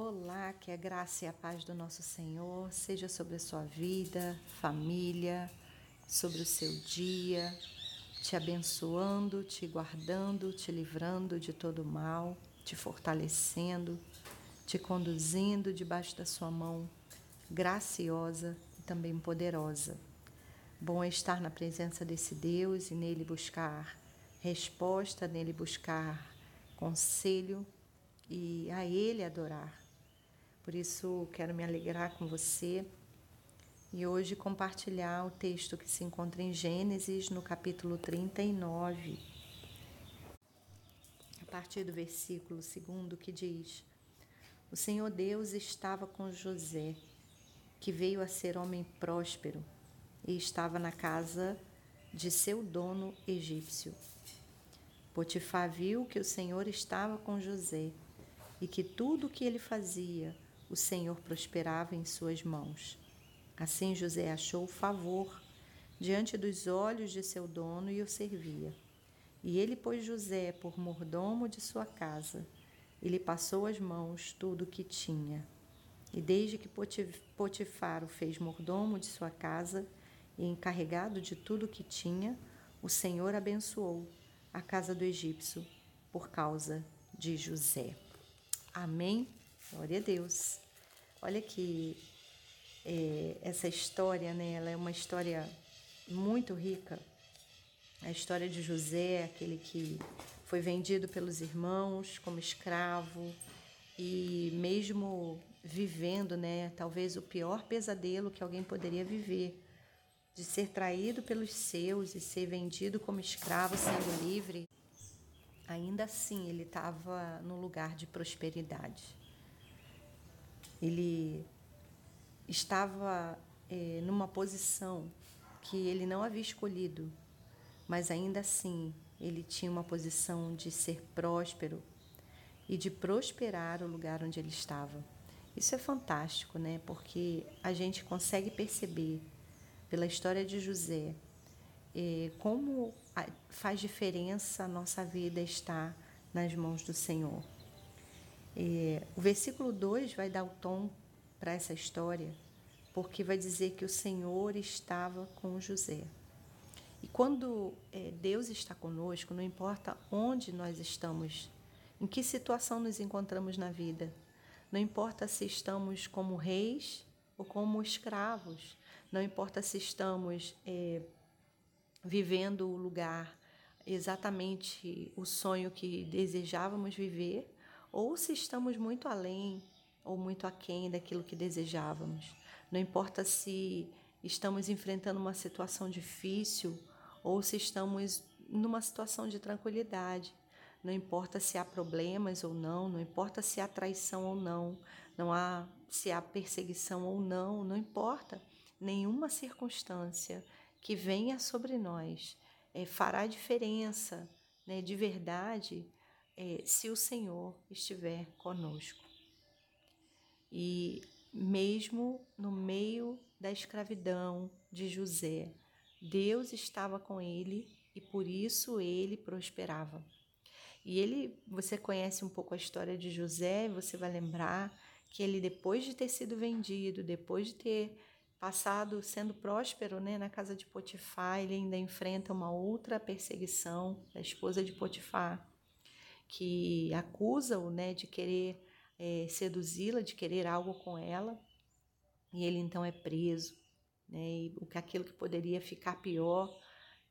Olá, que a graça e a paz do nosso Senhor seja sobre a sua vida, família, sobre o seu dia, te abençoando, te guardando, te livrando de todo mal, te fortalecendo, te conduzindo debaixo da sua mão graciosa e também poderosa. Bom é estar na presença desse Deus e nele buscar resposta, nele buscar conselho e a Ele adorar. Por isso, quero me alegrar com você e hoje compartilhar o texto que se encontra em Gênesis, no capítulo 39, a partir do versículo 2, que diz: O Senhor Deus estava com José, que veio a ser homem próspero, e estava na casa de seu dono egípcio. Potifar viu que o Senhor estava com José e que tudo o que ele fazia, o Senhor prosperava em suas mãos. Assim José achou favor diante dos olhos de seu dono e o servia. E ele pôs José por mordomo de sua casa, e lhe passou as mãos tudo o que tinha. E desde que Potifar o fez mordomo de sua casa e encarregado de tudo o que tinha, o Senhor abençoou a casa do egípcio por causa de José. Amém? Glória a Deus. Olha que é, essa história, né? Ela é uma história muito rica. A história de José, aquele que foi vendido pelos irmãos como escravo e mesmo vivendo, né, talvez o pior pesadelo que alguém poderia viver, de ser traído pelos seus e ser vendido como escravo, sendo livre, ainda assim ele estava no lugar de prosperidade. Ele estava é, numa posição que ele não havia escolhido, mas ainda assim ele tinha uma posição de ser próspero e de prosperar o lugar onde ele estava. Isso é fantástico, né? Porque a gente consegue perceber pela história de José é, como faz diferença a nossa vida estar nas mãos do Senhor. É, o versículo 2 vai dar o tom para essa história, porque vai dizer que o Senhor estava com José. E quando é, Deus está conosco, não importa onde nós estamos, em que situação nos encontramos na vida, não importa se estamos como reis ou como escravos, não importa se estamos é, vivendo o lugar exatamente o sonho que desejávamos viver, ou se estamos muito além ou muito aquém daquilo que desejávamos. Não importa se estamos enfrentando uma situação difícil ou se estamos numa situação de tranquilidade. Não importa se há problemas ou não, não importa se há traição ou não, não há se há perseguição ou não, não importa nenhuma circunstância que venha sobre nós é, fará diferença né, de verdade é, se o Senhor estiver conosco. E mesmo no meio da escravidão de José, Deus estava com ele e por isso ele prosperava. E ele, você conhece um pouco a história de José, você vai lembrar que ele depois de ter sido vendido, depois de ter passado sendo próspero né, na casa de Potifar, ele ainda enfrenta uma outra perseguição da esposa de Potifar, que acusa-o né, de querer é, seduzi-la, de querer algo com ela, e ele então é preso. Né, e aquilo que poderia ficar pior,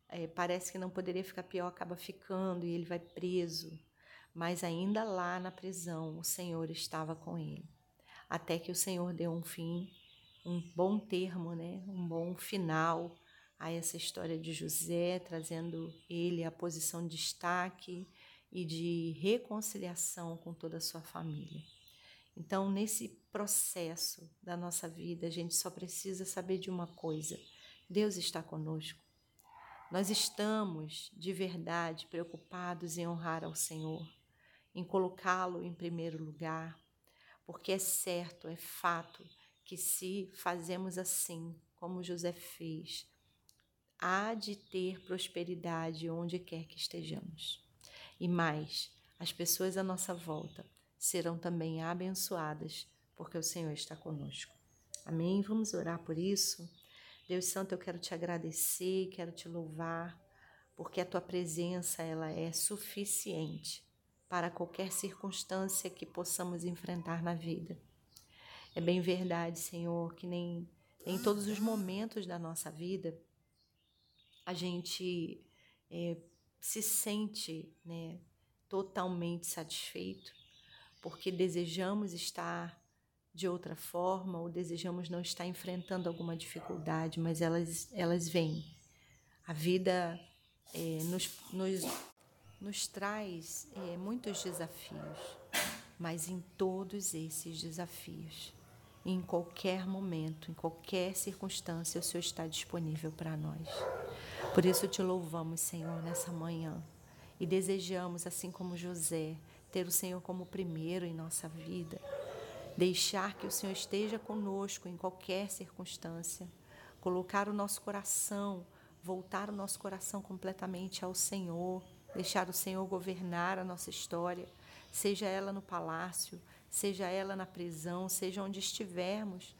é, parece que não poderia ficar pior, acaba ficando, e ele vai preso. Mas ainda lá na prisão, o Senhor estava com ele. Até que o Senhor deu um fim um bom termo, né? um bom final a essa história de José, trazendo ele a posição de destaque e de reconciliação com toda a sua família. Então, nesse processo da nossa vida, a gente só precisa saber de uma coisa: Deus está conosco. Nós estamos de verdade preocupados em honrar ao Senhor, em colocá-lo em primeiro lugar, porque é certo, é fato que se fazemos assim, como José fez, há de ter prosperidade onde quer que estejamos. E mais, as pessoas à nossa volta serão também abençoadas, porque o Senhor está conosco. Amém? Vamos orar por isso? Deus Santo, eu quero te agradecer, quero te louvar, porque a tua presença ela é suficiente para qualquer circunstância que possamos enfrentar na vida. É bem verdade, Senhor, que nem em todos os momentos da nossa vida a gente é, se sente né, totalmente satisfeito, porque desejamos estar de outra forma ou desejamos não estar enfrentando alguma dificuldade, mas elas, elas vêm. A vida é, nos, nos, nos traz é, muitos desafios, mas em todos esses desafios, em qualquer momento, em qualquer circunstância, o Senhor está disponível para nós. Por isso te louvamos, Senhor, nessa manhã. E desejamos, assim como José, ter o Senhor como primeiro em nossa vida. Deixar que o Senhor esteja conosco em qualquer circunstância, colocar o nosso coração, voltar o nosso coração completamente ao Senhor, deixar o Senhor governar a nossa história, seja ela no palácio, seja ela na prisão, seja onde estivermos,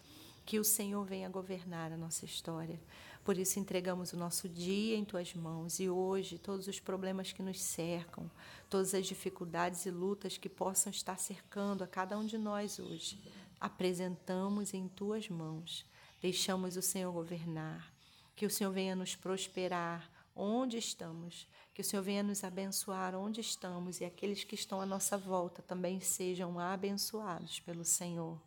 que o Senhor venha governar a nossa história. Por isso entregamos o nosso dia em tuas mãos e hoje todos os problemas que nos cercam, todas as dificuldades e lutas que possam estar cercando a cada um de nós hoje, apresentamos em tuas mãos. Deixamos o Senhor governar, que o Senhor venha nos prosperar onde estamos, que o Senhor venha nos abençoar onde estamos e aqueles que estão à nossa volta também sejam abençoados pelo Senhor.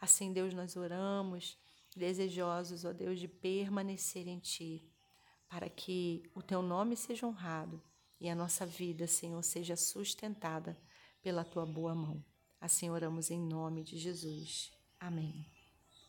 Assim, Deus, nós oramos desejosos, ó Deus, de permanecer em Ti, para que o Teu nome seja honrado e a nossa vida, Senhor, seja sustentada pela Tua boa mão. Assim oramos em nome de Jesus. Amém.